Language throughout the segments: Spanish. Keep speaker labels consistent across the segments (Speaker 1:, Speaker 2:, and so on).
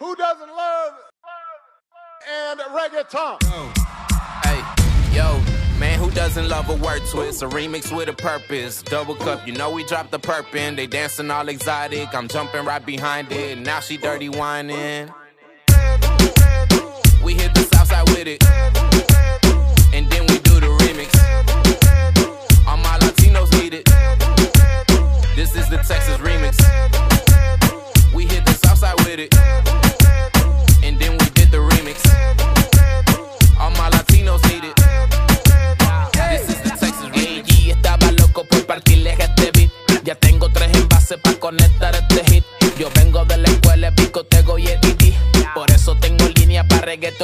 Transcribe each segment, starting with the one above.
Speaker 1: Who doesn't love and reggaeton?
Speaker 2: Hey, yo, man, who doesn't love a word twist? A remix with a purpose. Double cup, you know we dropped the perp in. They dancing all exotic. I'm jumping right behind it. Now she dirty whining. We hit the south side with it. And then we do the remix. All my Latinos need it. This is the Texas remix. We hit the south side with it.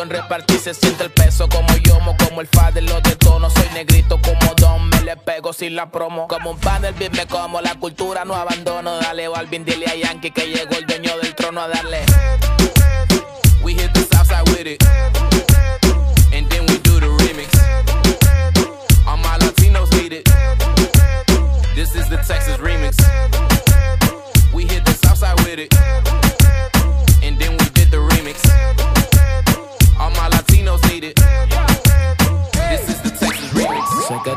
Speaker 3: Reggaeton repartir. Se siente el peso como yomo, como el fa de los de tono. Soy negrito como Don, me le pego sin la promo. Como un pan del beat me como, la cultura no abandono. Dale Balvin, dile a Yankee que llegó el dueño del trono a darle.
Speaker 2: We hit the south side with it. And then we do the remix. All my Latinos need it. This is the Texas remix. We hit the south side with it.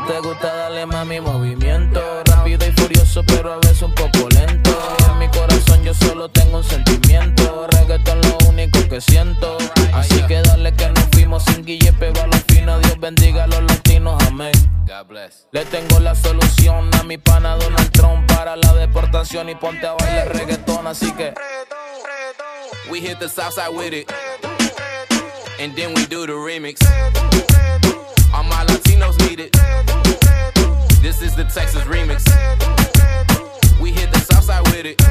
Speaker 3: Te gusta darle mami movimiento Rápido y furioso pero a veces un poco lento En mi corazón yo solo tengo un sentimiento Reggaeton lo único que siento Así que dale que nos fuimos sin guille pero a Dios bendiga a los latinos, amén. Le tengo la solución a mi pana Donald Trump Para la deportación y ponte a bailar reggaeton Así que
Speaker 2: We hit the south side with it. And then we do the remix. All my Latinos need it. This is the Texas remix. We hit the south side with it.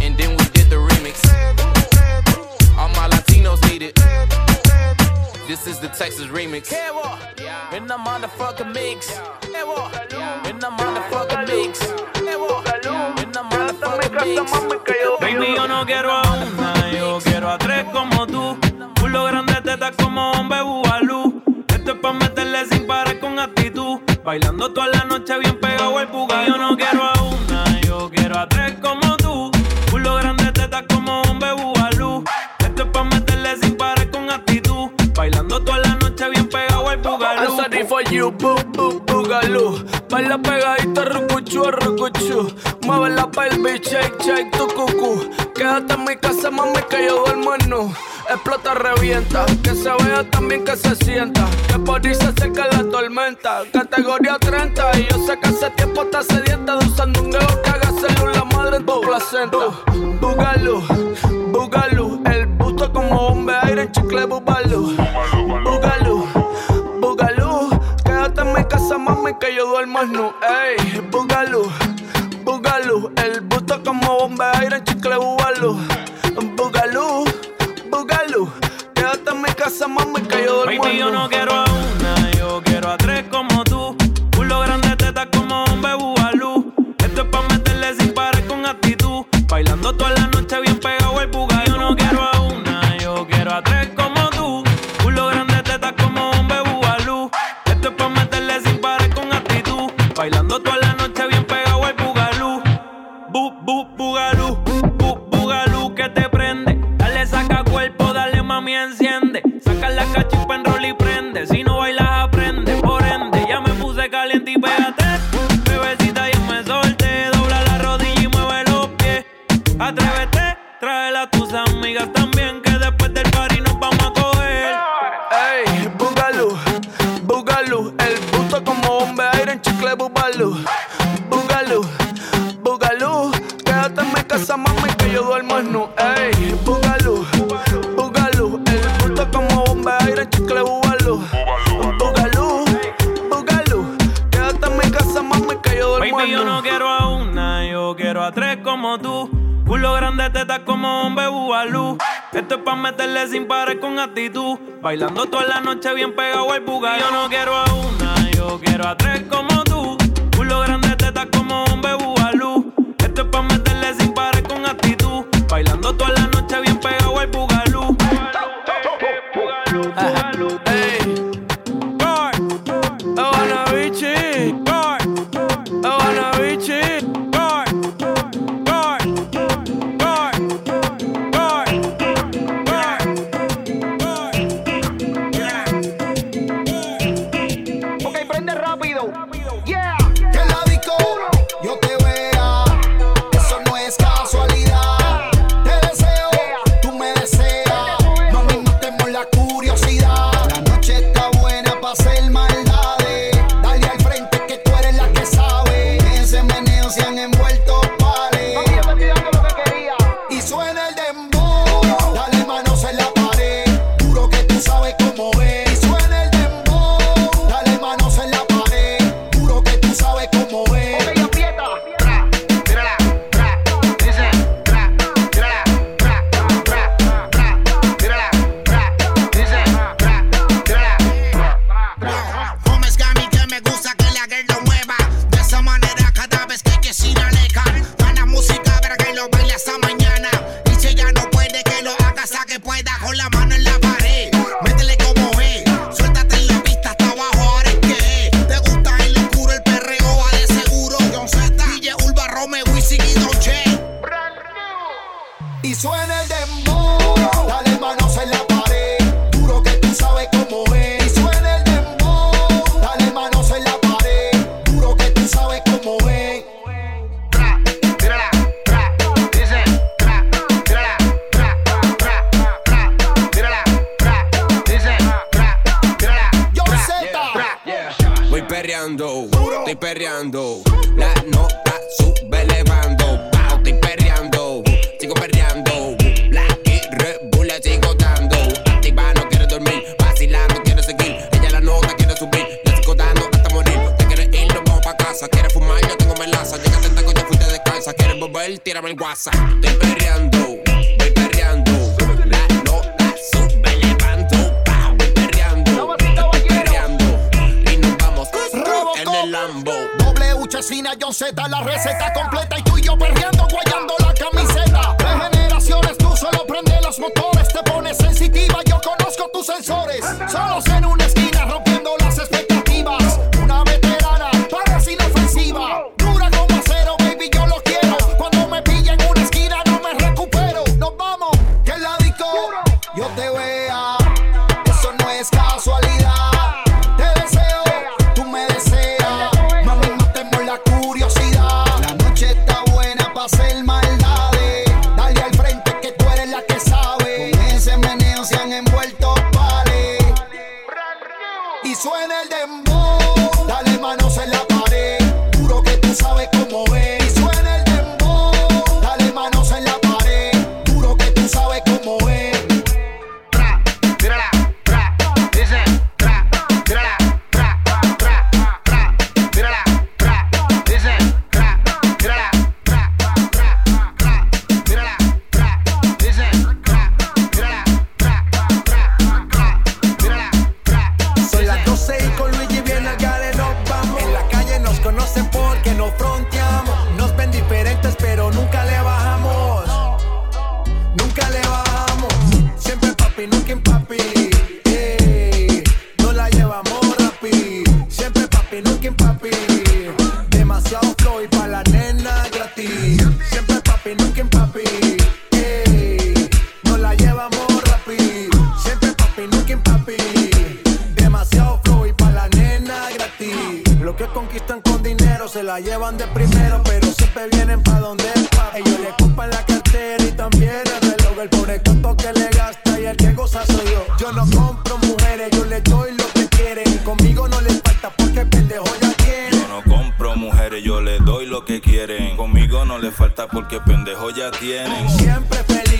Speaker 2: And then we did the remix. All my Latinos need it. This is the Texas remix.
Speaker 3: In the motherfucking mix In the motherfucking mix In the motherfucking mix
Speaker 4: Baby, yo no quiero a una, yo quiero a tres como tú. Culo grande, tetas como hombre bubalú. Esto es pa' meterle sin parar con actitud. Bailando toda la noche bien pegado el buga. Yo no quiero a una, yo quiero a tres como tú. Culo grande, tetas como hombre bubalú. Esto es pa' meterle sin parar con actitud. Bailando toda la noche bien pegado el bugalú.
Speaker 3: I'm sorry for you, boo, boo, boogaloo Baila pegadito, rucuchu, rucuchu Mueve la pelvis, shake, shake, tu cucú Quédate en mi casa, mami, que yo duermo en Explota, revienta. Que se vea también que se sienta. Que por ahí se seca la tormenta. Categoría 30 Y yo sé que hace tiempo está sedienta. De usando un dedo que haga célula madre en tu placenta. Boogaloo, boogaloo El busto como bombe aire en chicle bubaloo Boogaloo, boogaloo Quédate en mi casa, mami, que yo duermo nu. Ey, boogaloo, boogaloo El busto como bombe aire en chicle bubaloo Boogaloo, casa, mami, que yo duermo
Speaker 4: Baby,
Speaker 3: en
Speaker 4: yo no quiero a una, yo quiero a tres como that. Grande, tetas como hombre bubalú. Esto es pa' meterle sin parar con actitud. Bailando toda la noche bien pegado el buga. Yo no quiero a una, yo quiero a tres como envueltos vale. Y
Speaker 5: suena el dembow.
Speaker 6: Conmigo no les falta porque pendejo ya tiene.
Speaker 7: Yo no compro mujeres, yo les doy lo que quieren. Conmigo no les falta porque pendejo ya tienen.
Speaker 6: Siempre feliz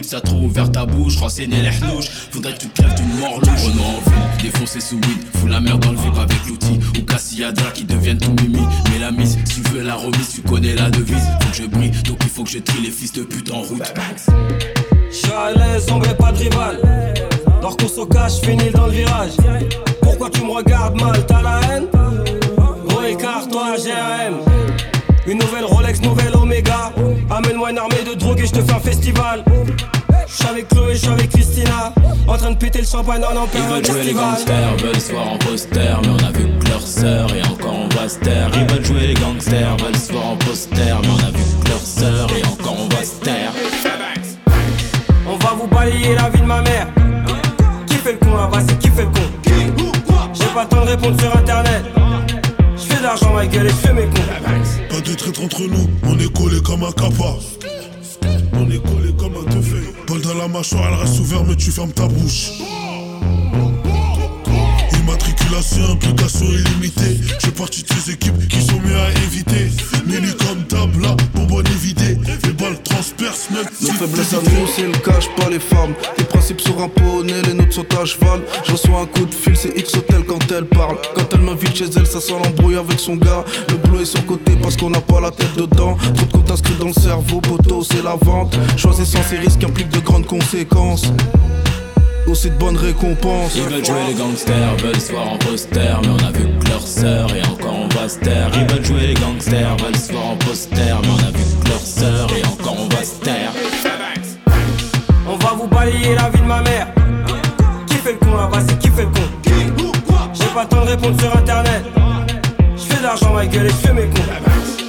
Speaker 3: l'équipe, ça trop ouvert ta bouche, renseigner les hnouches. Faudrait que tu crèves d'une mort louche. Renaud en ville, défoncer sous weed, fous la merde dans le vip avec l'outil. Ou Cassiadra qui deviennent tout mimi. Mais la mise, si tu veux la remise, tu connais la devise. Faut que je brille, donc il faut que je trie les fils de pute en route.
Speaker 8: J'suis à l'aise, pas de rival. Dors qu'on se cache, finis dans le virage. Pourquoi tu me regardes mal, t'as la haine? Gros écart, toi, GRM. Une nouvelle Rolex, nouvelle Omega. Amène-moi une armée de drogue et je te fais un festival. J'suis avec Chloé, j'suis avec Christina. En train de péter le champagne en
Speaker 3: Ils
Speaker 8: période
Speaker 3: veulent jouer les gangsters, veulent se voir en poster, mais on a vu que leur sœur et encore on va se taire. Ils veulent jouer les gangsters, veulent se voir en poster, mais on a vu que leur sœur et encore on va se taire.
Speaker 8: On va vous balayer la vie de ma mère. Qui fait le con là-bas, c'est qui fait le con? J'ai pas le temps de répondre sur internet. J'fais de l'argent, ma gueule, et j'fais mes cons.
Speaker 9: Pas de traître entre nous, on est collé comme un capa. On est collé comme un teufé. Paul dans la mâchoire, elle reste ouverte, mais tu fermes ta bouche. Immatriculation, implication illimitée. Je fais partie de ces équipes qui sont mieux à éviter. Méli comme table, là, bonbonne évidée. Les balles transpercent même
Speaker 10: Nos faiblesses à nous, c'est le cash, pas les femmes. Les principes sont un poney, les nôtres sont à cheval. Je reçois un coup de fil, c'est X Hotel quand elle parle. Quand elle m'invite chez elle, ça sent l'embrouille avec son gars. Le boulot est sur côté parce qu'on n'a pas la tête dedans. Trop de comptes inscrits dans le cerveau, poteau, c'est la vente. Choisissant ces risques implique de grandes conséquences. Aussi de bonnes récompenses.
Speaker 3: Ils veulent jouer les gangsters, veulent se voir en poster, mais on a vu que leur sœur et encore on va se taire. Ils veulent jouer les gangsters, veulent se voir en poster, mais on a vu que leur sœur et encore on va se taire.
Speaker 8: On va vous balayer la vie de ma mère. Qui fait le con là-bas, c'est qui fait le con? J'ai pas le temps de répondre sur internet. J'fais de l'argent, ma gueule, et j'fais mes cons.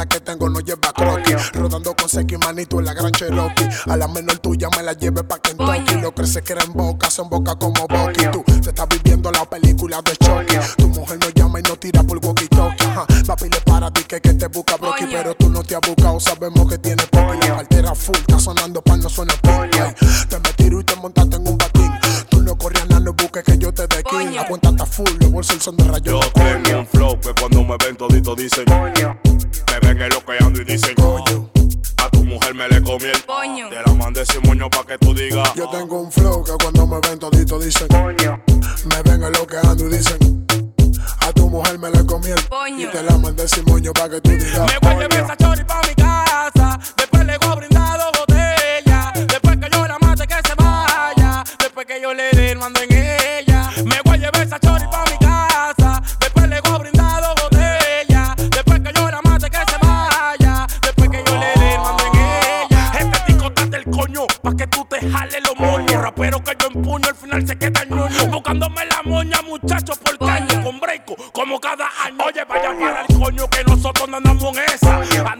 Speaker 9: Coño, que tengo no lleva croquis. Rodando con Seki Manito en la gran Cherokee. A la menor tuya me la lleve pa' Kentucky. Lo que se crea en boca, se boca como Bucky. Tú te estás viviendo la película de Chucky. Tu mujer no llama y no tira por walkie talkie. Ajá. Papi le para ti que, que te busca Brocky. Pero tú no te has buscado, sabemos que tienes popi. La cartera full, está sonando pa' no suena ping. Ay, Te me tiro y te montaste en un patín. Tú no corrías nada, no busques que yo te dé king. La cuenta está full, los bolsos son de rayos.
Speaker 7: Yo tengo un flow que cuando me ven todito dicen Me lo que ando y dicen A tu mujer me le comí el Te la mandé sin moño pa' que tú digas
Speaker 9: Yo tengo un flow que cuando me ven todito dicen Me ven en lo que ando y dicen A tu mujer me le comí el Y te la mandé sin moño pa' que tú digas
Speaker 11: Me voy a llevar esa chori pa' mi se queda el ñoño. Buscándome la moña, muchachos, por caño. Con breako, como cada año. Oye, vaya para el coño que nosotros no andamos en esa.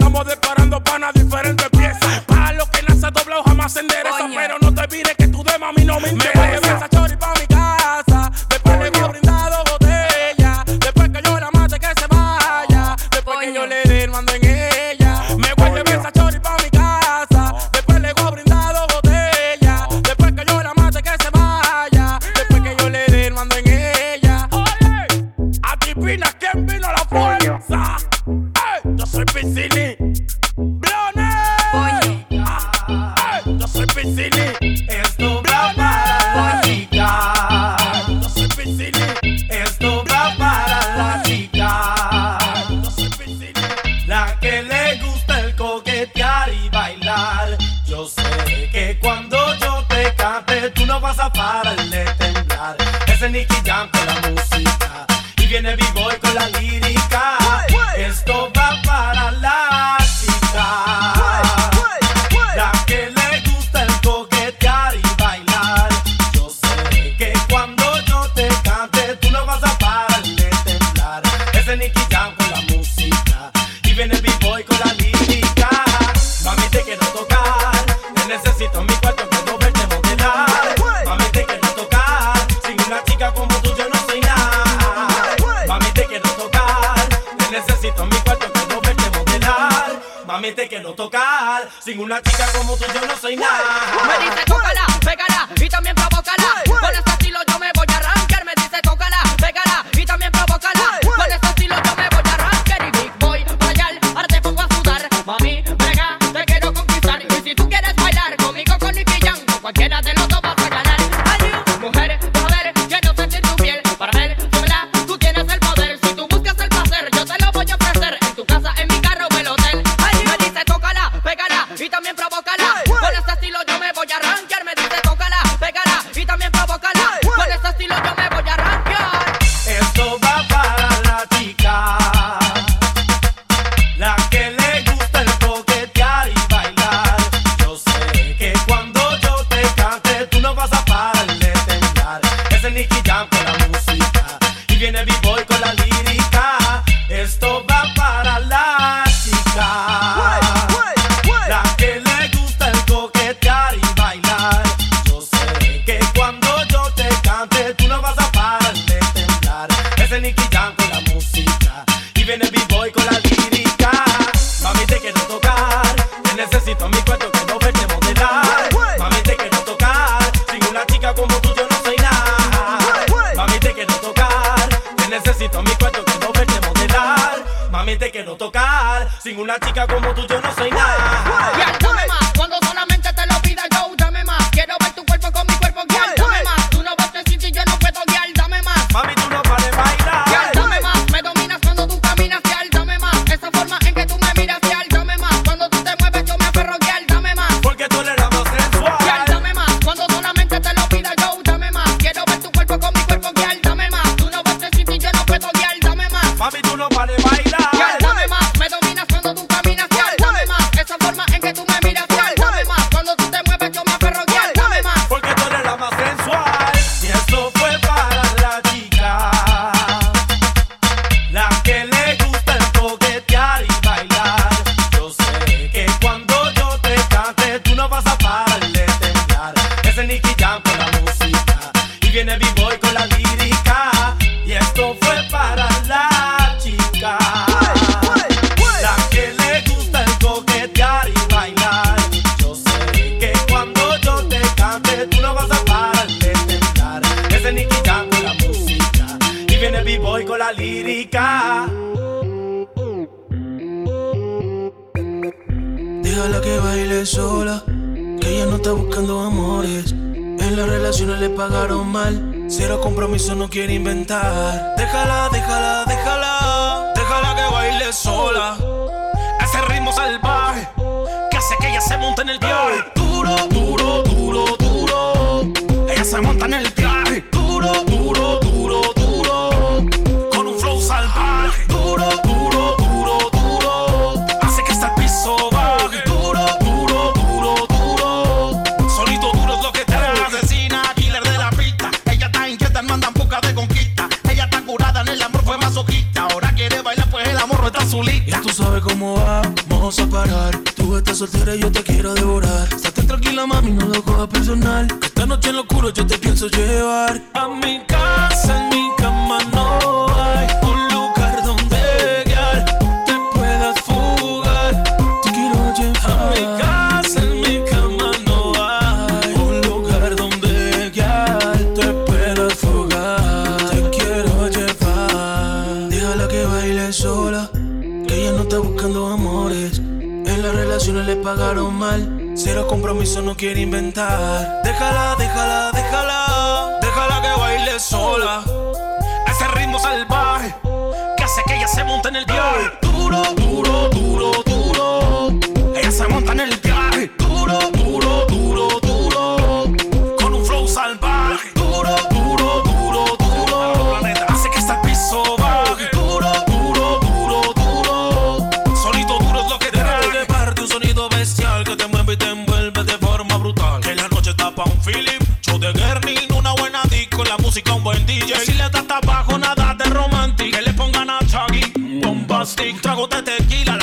Speaker 12: quiero tocar. Sin una chica como tú yo no soy nada.
Speaker 13: Me dice tócala, pégala y también provócala.
Speaker 12: chica como Vivoy con la lírica, y esto fue para la chica. La que le gusta el coquetear y bailar. Yo sé que cuando yo te cante tú no vas a parar de te dar Ese Nicky canta la música. Y viene B-Boy con la lírica.
Speaker 14: Déjala que baile sola Que ella no está buscando amores. En las relaciones le pagaron mal. Cero compromiso, no quiere inventar. Déjala, déjala, déjala. Déjala que baile sola. Ese ritmo salvaje que hace que ella se monte en el viaje. Duro, duro, duro, duro. Ella se monta en el viaje. Duro, duro, cómo vamos a parar. Tú estás soltera y yo te quiero devorar. Estate tranquila, mami, no lo cojas personal. Esta noche en lo oscuro yo te pienso llevar. A mi casa, en mi cama, no. pagaron mal. Cero compromiso, no quiere inventar. Déjala, déjala, déjala. Déjala que baile sola. Ese ritmo salvaje que hace que ella se monte en el viaje. Duro, duro,
Speaker 15: Trago de tequila,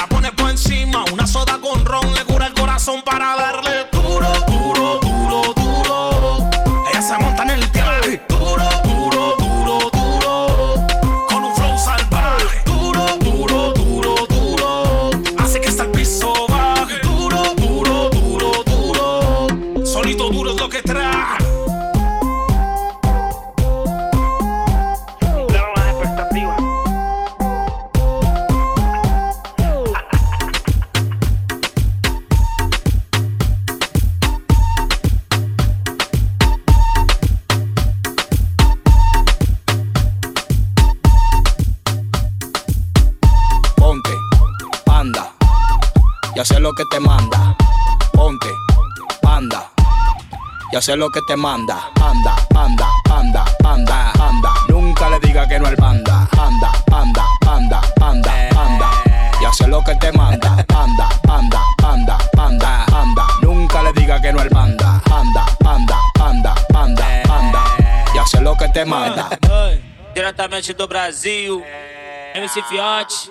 Speaker 16: sé lo que te manda. Panda, panda, panda, panda, panda. Nunca le diga que no al panda. Panda, panda, panda, panda, panda. Ya sé lo que te manda. Panda, panda, panda, panda, panda. Nunca le diga que no al panda. Panda, panda, panda, panda, panda. Ya sé lo que te manda.
Speaker 17: Diretamente do Brasil, MC Fiote.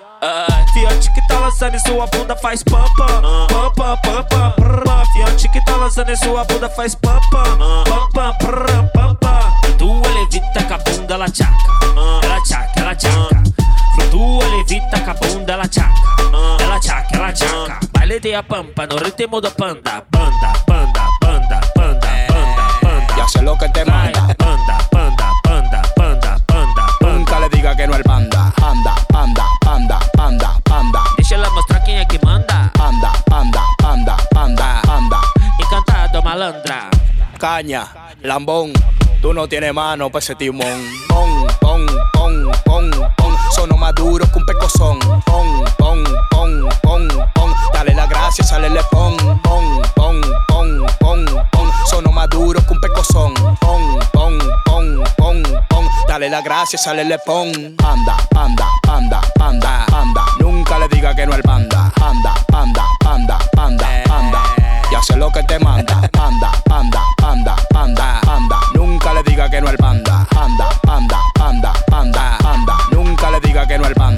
Speaker 17: Fiote que tá lançando em sua bunda faz pam pam pam pam pam pam prrr. Fiote que tá lançando em sua bunda faz pam pam pam pam prrr, pam pam Flutua levita com a bunda ela tchaca. Ela tchaca, ela tchaca. Flutua levita com a bunda ela tchaca. Ela tchaca, ela tchaca. Baile de a pampa no ritmo do panda. Banda, banda, banda, banda, banda, banda.
Speaker 16: Ya sé lo que te manda.
Speaker 17: Banda, banda, banda, banda, banda,
Speaker 16: Nunca le diga que no al panda. Panda, panda, panda, panda, Caña, lambón, tú no tienes mano pa' ese timón. Pon, pon, pon, pon, pon. Sono más duro que un pecozón. Pon, pon, pon, pon, pon. Dale la gracia, sale le pon. Pon, pon, pon, pon, pon. Sono más duro que un pecozón. Pon, pon, pon, pon, pon. Dale la gracia, sale le pon. Panda, panda, panda, panda, panda. Nunca le diga que no al panda. Panda, panda, panda, panda, panda. Ya sé lo que te manda. Panda, panda, panda, panda, panda. Nunca le diga que no al panda. Panda, panda, panda, panda, panda. Nunca le diga que no al. Panda,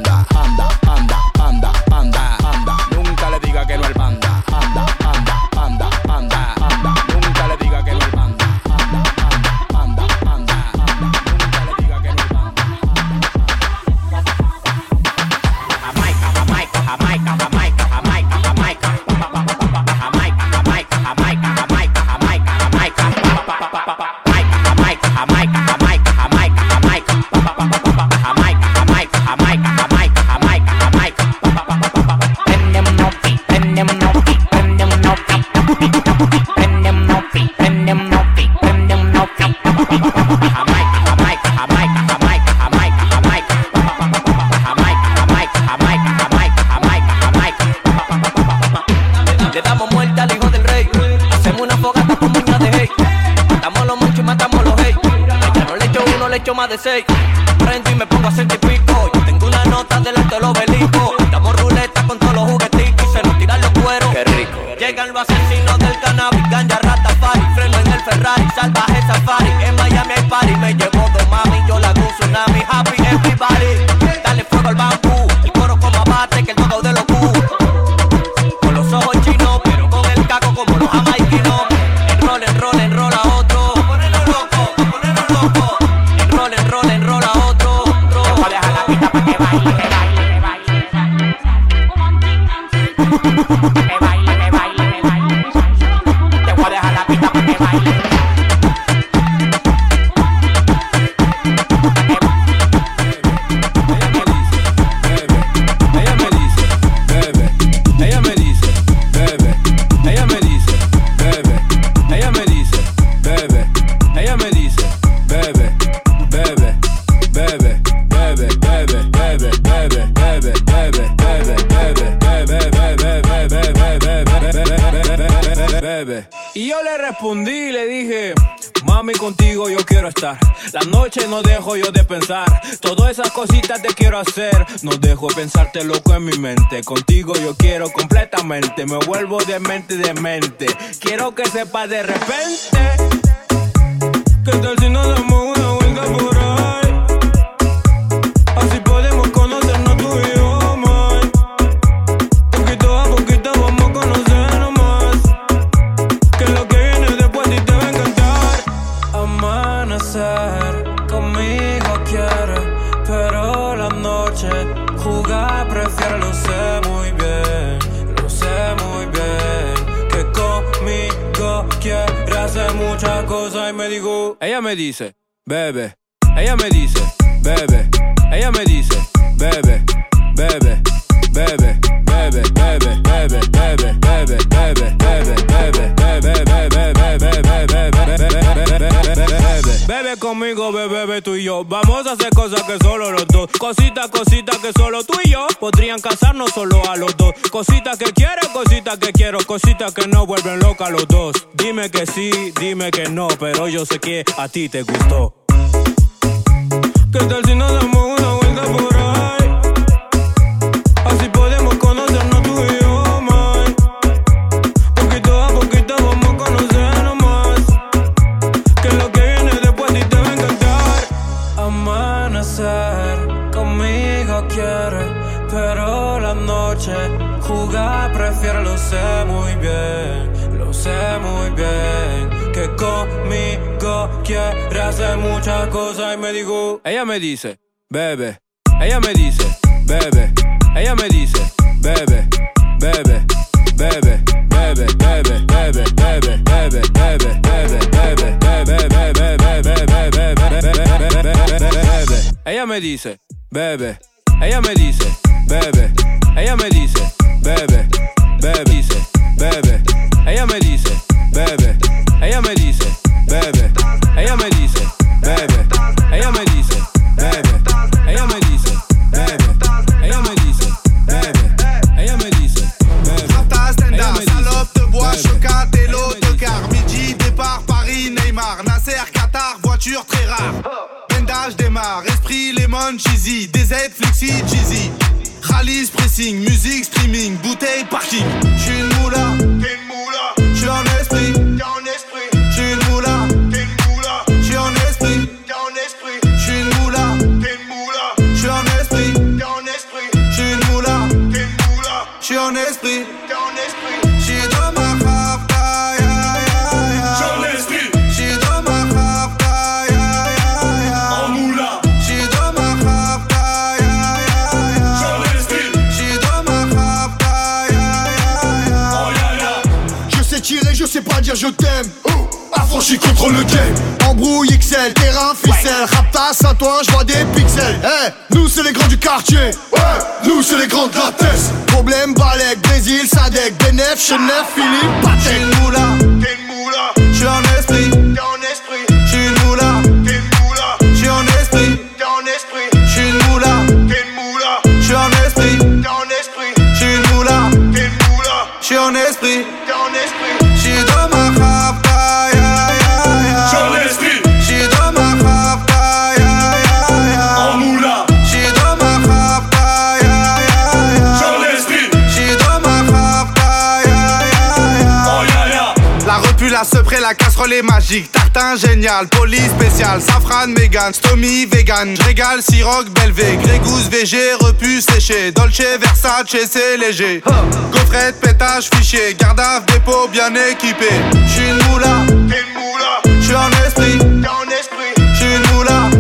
Speaker 4: todas esas cositas te quiero hacer. No dejo pensarte loco en mi mente. Contigo yo quiero completamente, me vuelvo de mente de mente. Quiero que sepas de repente que tal si nos damos una vuelta por Ella me dice, bebe. Ella me dice, bebe. Ella me dice, bebe, bebe, bebe, bebe, bebe, bebe, bebe, bebe, bebe, bebe, bebe, bebe, bebe, Bebe conmigo, bebe, bebe tú y yo. Vamos a hacer cosas que solo los dos. Cositas, cositas que solo tú y yo podrían casarnos solo a los dos. Cositas que Cositas que quiero, cositas que no vuelven loca los dos. Dime que sí, dime que no, pero yo sé que a ti te gustó. ¿Qué tal si nos damos me dijo, ella me dice, bebe. Ella me dice, bebe. Ella me dice, bebe, bebe, bebe, bebe, bebe, bebe, bebe, bebe, bebe, bebe, bebe, bebe, bebe, bebe, bebe, bebe. Ella me dice, bebe. Ella me dice, bebe. Ella me dice,
Speaker 5: neuf, Philippe Patek.
Speaker 18: Chez nous Après la casserole est magique, tartin génial, poli spécial, safran, mégan, stomy, vegan, régal, siroc, belvé, grégousse, VG, repu, séché, dolce, versace, c'est léger. Gaufrette, pétage, fichier, gardave, dépôt, bien équipé. J'suis une moula, j'suis en esprit, j'suis une moula,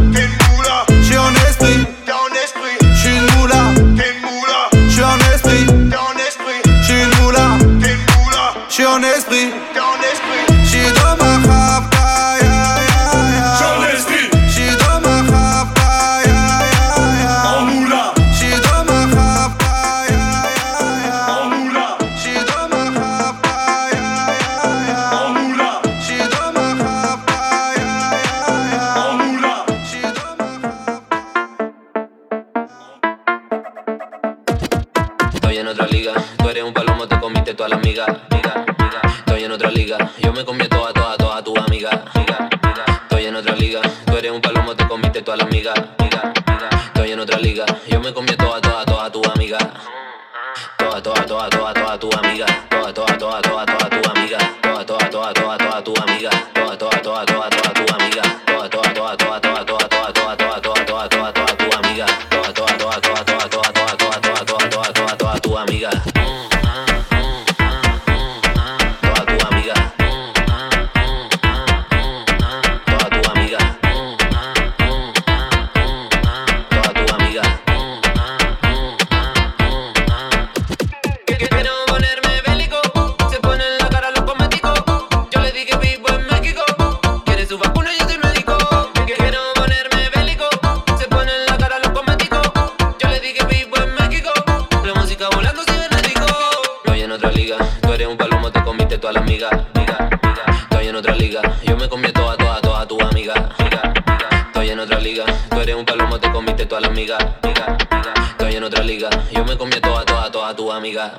Speaker 18: en
Speaker 2: otra liga. Tú eres un palomo, te comiste toda la amiga. Amiga, amiga. Estoy en otra liga. Yo me comí toda, toda, toda tu amiga.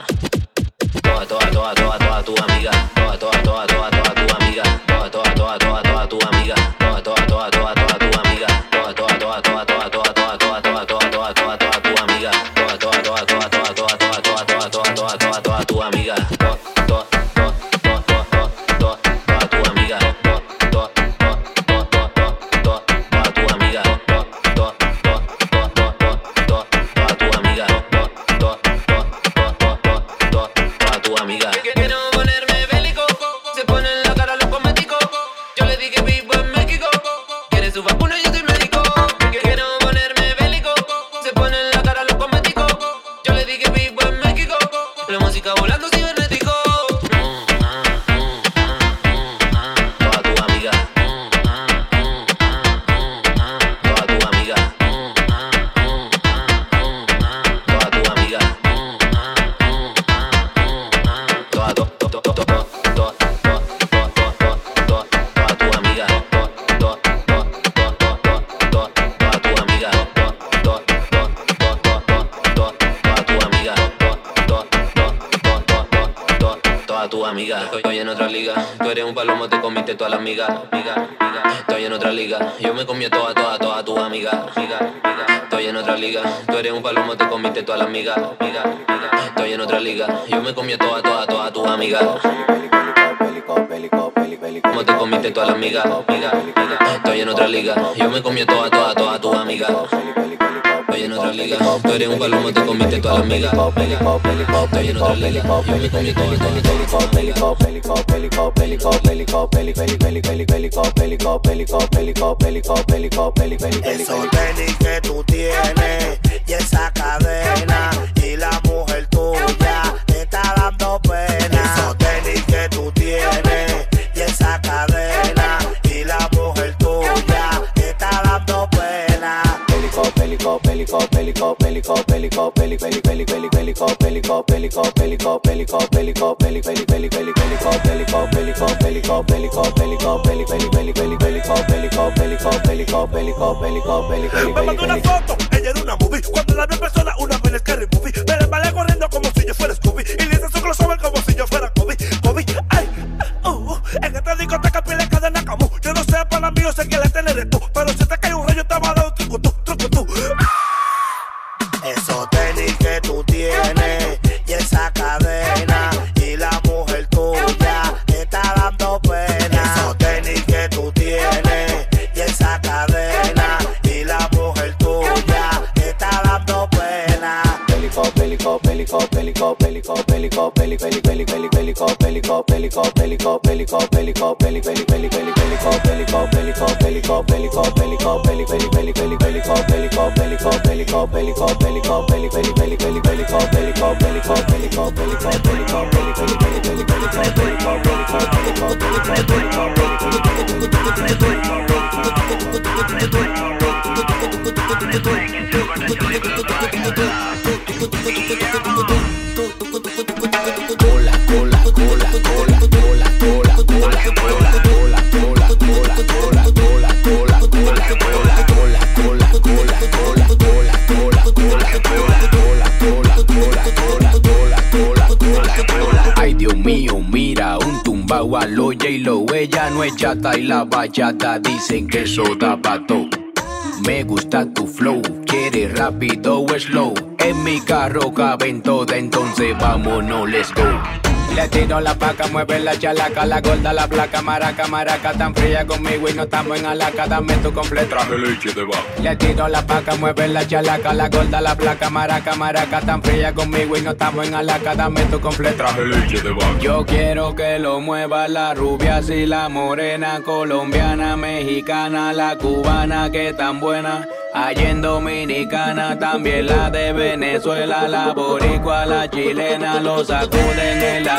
Speaker 2: Toda, toda, toda, toda, toda tu amiga. Toda, toda, toda, toda, toda tu amiga. Toda, toda, toda, toda, toda tu amiga. Toda, toda, toda, toda, toda tu amiga. Toda, toda, toda, toda, toda, toda, toda, toda, toda, toda, toda, toda, tu amiga. Toda, toda, toda, toda, toda, toda, toda, toda, toda, toda, toda, toda. Toda, amiga.
Speaker 16: Estoy en otra liga. Tú eres un palomo, te comiste toda la amiga. Amiga, amiga. Estoy en otra liga. Yo me comí toda, toda, toda tu amiga. Amiga, amiga. Estoy en otra liga. Tú eres un palomo, te comiste toda la amiga. Amiga, amiga. Estoy en otra liga. Yo me comí toda, toda, toda tu amiga. Como te comiste toda la amiga, amiga, amiga. Estoy en otra liga. Yo me comí toda, toda, toda tu amiga. Estoy en otra liga. Tú eres un palomo, te comiste toda la amiga. amiga. Estoy en otra liga. Yo me comí toda, toda,
Speaker 5: Esos tenis que tú tienes y esa cadena y la mujer tuya te está dando
Speaker 19: mandó una foto, ella una movie. Cuando la una vez Movie.
Speaker 16: Dios mío, mira, un tumbao a lo J-Lo Ella no es chata y la bachata dicen que eso da pato me gusta tu flow, quieres rápido o slow. En mi carro caben todas, entonces vámonos, let's go. Le tiro la paca, mueve la chalaca, la gorda, la placa, maraca, maraca, tan fría conmigo y no estamos en alaca, dame tu completo. Traje leche de vaca. Le tiro la paca, mueve la chalaca, la gorda, la placa, maraca, maraca, tan fría conmigo y no estamos en alaca, dame tu completo. Traje leche de vaca. Yo quiero que lo mueva la rubia, y la morena, colombiana, mexicana, la cubana, que tan buena. Allá en Dominicana, también la de Venezuela, la boricua, la chilena, lo sacuden en la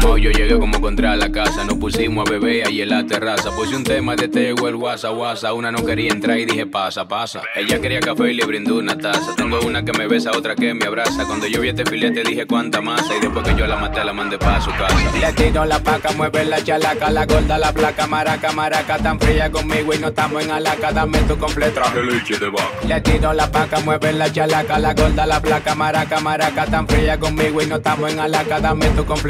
Speaker 16: Como yo llegué como
Speaker 11: encontré a la casa. Nos pusimos a beber ahí en la terraza. Puse un tema de Tego, el guasa, guasa. Una no quería entrar y dije, pasa, pasa. Ella quería café y le brindó una taza. Tengo una que me besa, otra que me abraza. Cuando yo vi este filete dije, cuánta masa. Y después que yo la maté, la mandé pa' su casa.
Speaker 16: Le tiro la paca, mueve la chalaca, la gorda, la placa, maraca, maraca, tan fría conmigo y no estamos en alaca, dame tu completo.
Speaker 11: Traje leche de vaca.
Speaker 16: Le tiro la paca, mueve la chalaca, la gorda, la placa, maraca, maraca, tan fría conmigo y no estamos en alaca, dame tu completo.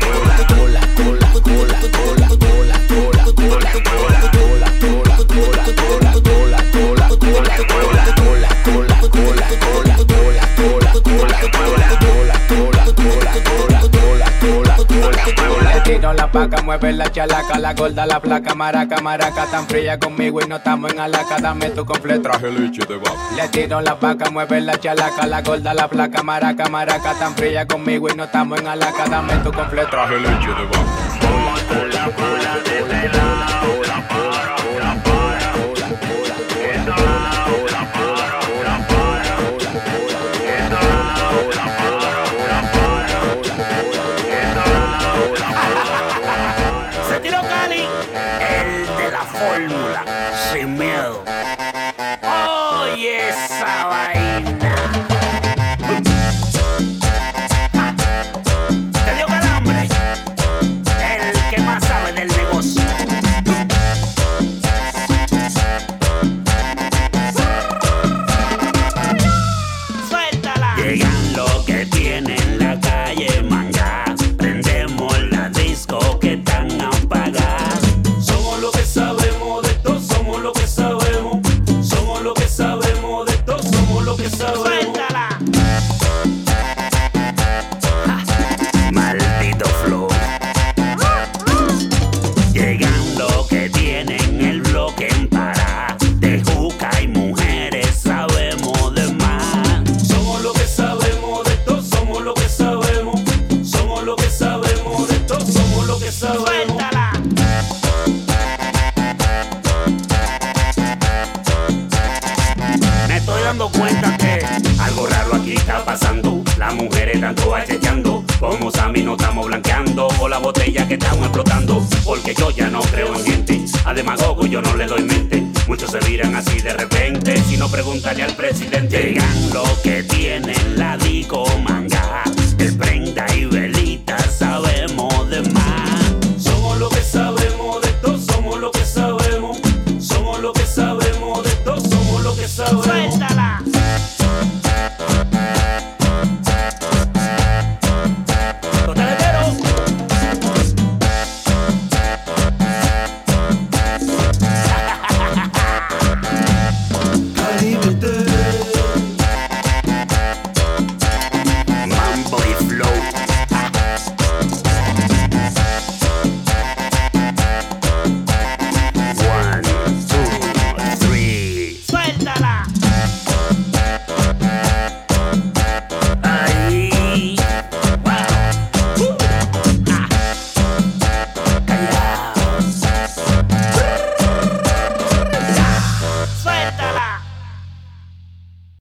Speaker 16: the cool. Tiro la paca, mueve la chalaca, la gorda, la placa, maraca, maraca, tan fría conmigo y no estamos en alaca, dame tu completo.
Speaker 11: Traje leche de vaca.
Speaker 16: Le tiro la paca, mueve la chalaca, la gorda, la placa, maraca, maraca, tan fría conmigo y no estamos en alaca, dame tu completo.
Speaker 11: Traje leche de vaca.
Speaker 17: Se mujeres tanto achequeando, como Sammy no estamos blanqueando. O la botella que estamos explotando, porque yo ya no creo en gente. Además, Goku yo no le doy mente. Muchos se miran así de repente, si no pregúntale al presidente. Llegan lo que tienen la digo manga. El prenda y velita